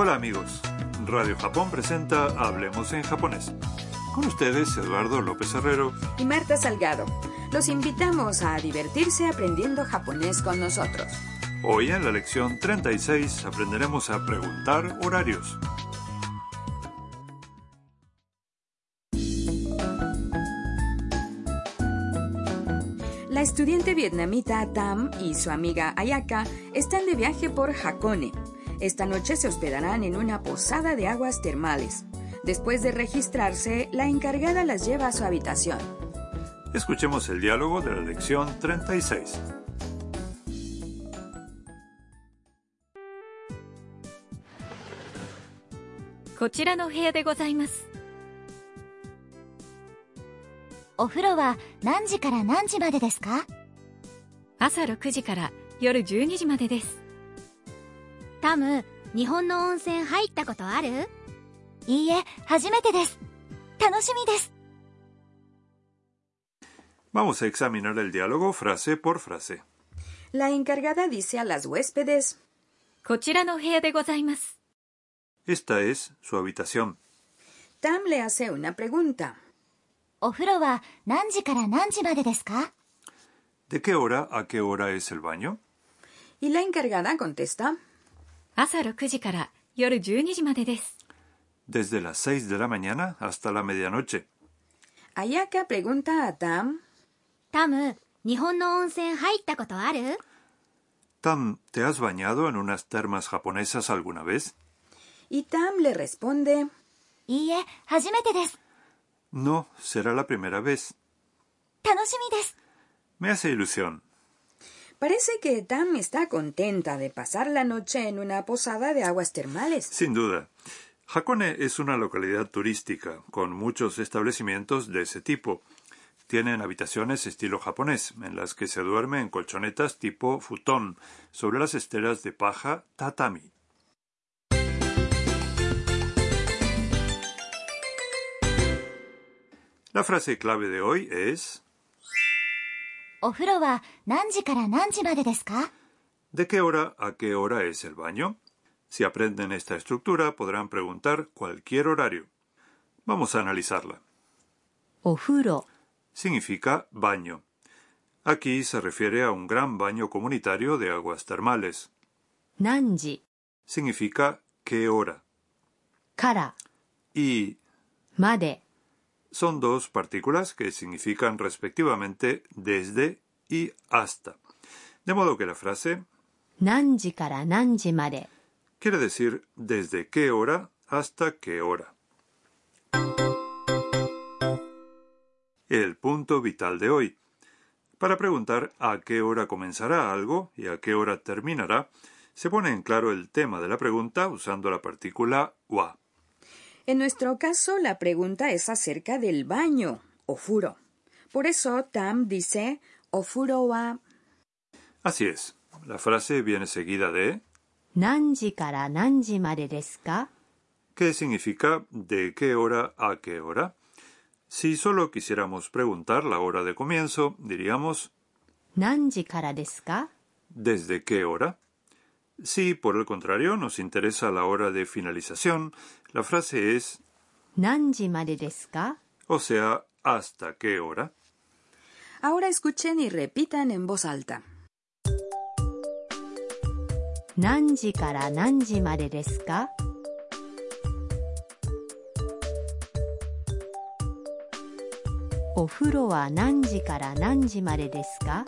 Hola amigos, Radio Japón presenta Hablemos en japonés. Con ustedes Eduardo López Herrero y Marta Salgado. Los invitamos a divertirse aprendiendo japonés con nosotros. Hoy en la lección 36 aprenderemos a preguntar horarios. La estudiante vietnamita Tam y su amiga Ayaka están de viaje por Hakone. Esta noche se hospedarán en una posada de aguas termales. Después de registrarse, la encargada las lleva a su habitación. Escuchemos el diálogo de la lección 36. こちらの部屋でございますお風呂は何時から何時までですか朝6時から夜12時までです タム日本の温泉入ったことあるいいえ、初めてです。楽しみです。Vamos a examinar el diálogo frase por frase. La encargada dice a las huéspedes, こちらの部屋でございます Esta es su habitación. Tam le hace una pregunta. お風呂は何時から何時までですか ¿De qué hora a qué hora es el baño? Y la encargada contesta, 朝6時から夜12時までです Desde las 6 de la mañana hasta la medianoche. Ayaka pregunta a Tam, タム日本の温泉入ったことある Tam, ¿te has bañado en unas termas japonesas alguna vez? y Tam le responde, いいえ、初めてです。 No, será la primera vez. 楽しみです。 Me hace ilusión. Parece que Tam está contenta de pasar la noche en una posada de aguas termales. Sin duda. Hakone es una localidad turística con muchos establecimientos de ese tipo. Tienen habitaciones estilo japonés, en las que se duerme en colchonetas tipo futón, sobre las esteras de paja tatami. La frase clave de hoy es お風呂は何時から何時までですか ¿De qué hora a qué hora es el baño? Si aprenden esta estructura podrán preguntar cualquier horario. Vamos a analizarla. お風呂 significa baño. Aquí se refiere a un gran baño comunitario de aguas termales. 何時 Significa qué hora. から Y まで son dos partículas que significan respectivamente desde y hasta. De modo que la frase nanji quiere decir desde qué hora hasta qué hora. El punto vital de hoy. Para preguntar a qué hora comenzará algo y a qué hora terminará, se pone en claro el tema de la pregunta usando la partícula wa. En nuestro caso, la pregunta es acerca del baño, o furo. Por eso Tam dice ofuro wa. Así es. La frase viene seguida de nanji nanji made ¿Qué significa de qué hora a qué hora? Si solo quisiéramos preguntar la hora de comienzo, diríamos nanji kara ¿Desde qué hora? Si, por el contrario, nos interesa la hora de finalización, la frase es 何時までですか o sea, ¿hasta qué hora? Ahora escuchen y repitan en voz alta. 何時から何時までですかお風呂は何時から何時までですか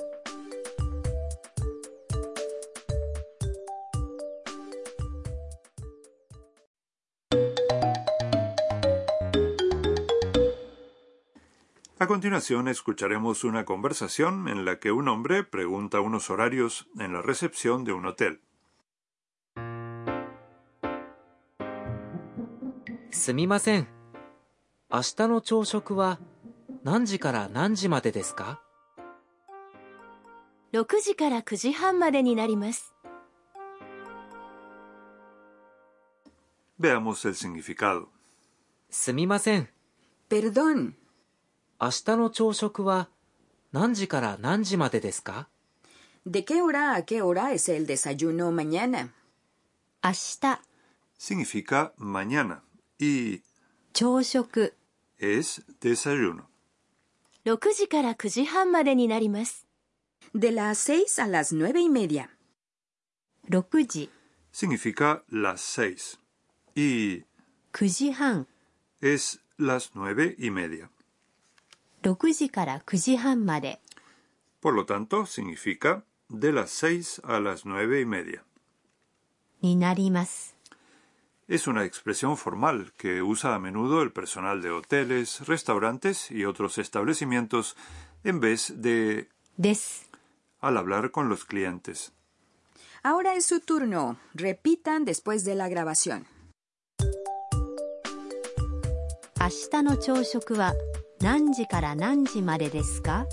A continuación escucharemos una conversación en la que un hombre pregunta unos horarios en la recepción de un hotel. すみません。明日の朝食は何時から何時までですか6時から9時半までになります。 Veamos el significado. すみません。 Perdón, 明日の朝食は何時から何時までですか ¿de qué hora a qué hora es el desayuno mañana? 明日 significa mañana y 朝食 es desayuno. 6時から9時半までになります。De las 6 a las nueve y media. 6時 Significa las seis y 9時半 es las nueve y media. 6時から9時半まで Por lo tanto, significa de las seis a las nueve y media. になります。 Es una expresión formal que usa a menudo el personal de hoteles, restaurantes y otros establecimientos en vez de です。 al hablar con los clientes. Ahora es su turno. Repitan después de la grabación. 明日の朝食は何時から何時までですか？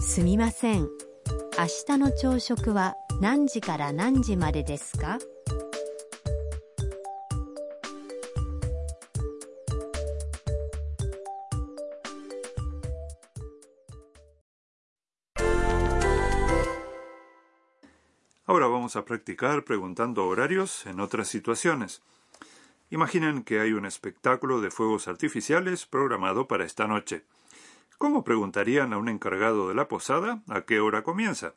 すみません。明日の朝食は何時から何時までですか？Ahora vamos a practicar preguntando horarios en otras situaciones. Imaginen que hay un espectáculo de fuegos artificiales programado para esta noche. ¿Cómo preguntarían a un encargado de la posada a qué hora comienza?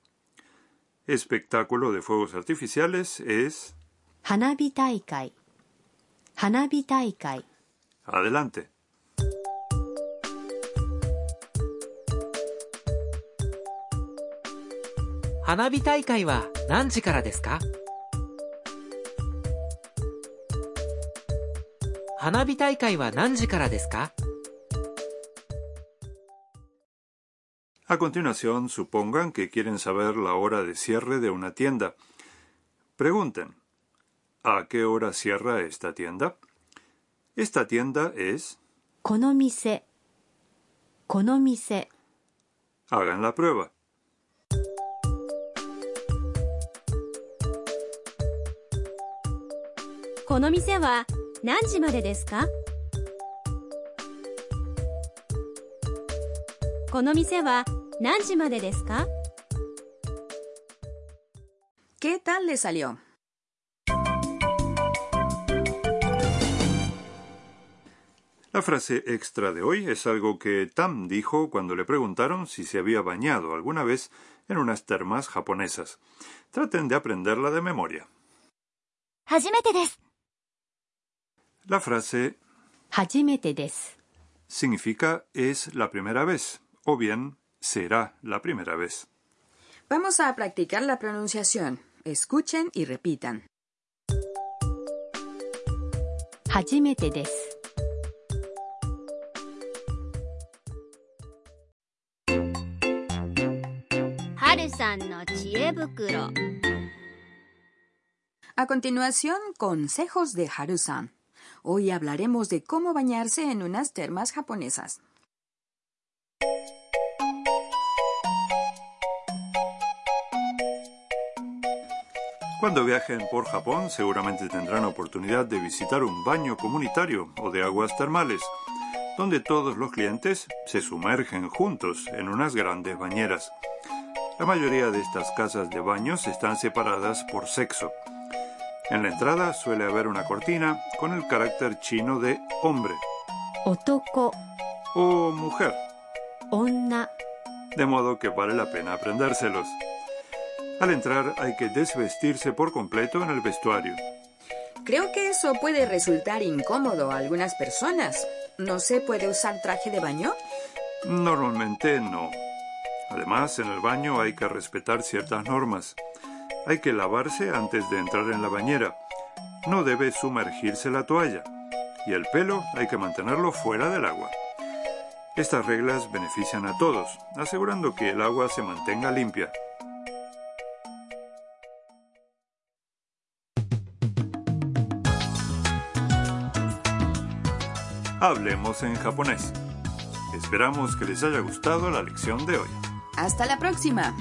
Espectáculo de fuegos artificiales es Hanabi Taikai. Hanabi Taikai. Adelante. 花火大会は何時からですか花火大会は何時からですか A continuación, supongan que quieren saber la hora de cierre de una tienda. Pregunten, ¿a qué hora cierra esta tienda? Esta tienda es... この店この店 Hagan la prueba. この店は何時までですかこの店は何時までですか ¿Qué tal le salió? La frase extra de hoy es algo que Tam dijo cuando le preguntaron si se había bañado alguna vez en unas termas japonesas. Traten de aprenderla de memoria. 初めてです。 La frase 初めてです significa es la primera vez o bien será la primera vez. Vamos a practicar la pronunciación. Escuchen y repitan. 初めてです春さんの知恵袋 A continuación, consejos de Harusan. Hoy hablaremos de cómo bañarse en unas termas japonesas. Cuando viajen por Japón seguramente tendrán oportunidad de visitar un baño comunitario o de aguas termales, donde todos los clientes se sumergen juntos en unas grandes bañeras. La mayoría de estas casas de baños están separadas por sexo. En la entrada suele haber una cortina con el carácter chino de hombre 男 o mujer, 女 de modo que vale la pena aprendérselos. Al entrar hay que desvestirse por completo en el vestuario. Creo que eso puede resultar incómodo a algunas personas. ¿No se puede usar traje de baño? Normalmente no. Además, en el baño hay que respetar ciertas normas. Hay que lavarse antes de entrar en la bañera. No debe sumergirse la toalla. Y el pelo hay que mantenerlo fuera del agua. Estas reglas benefician a todos, asegurando que el agua se mantenga limpia. Hablemos en japonés. Esperamos que les haya gustado la lección de hoy. Hasta la próxima.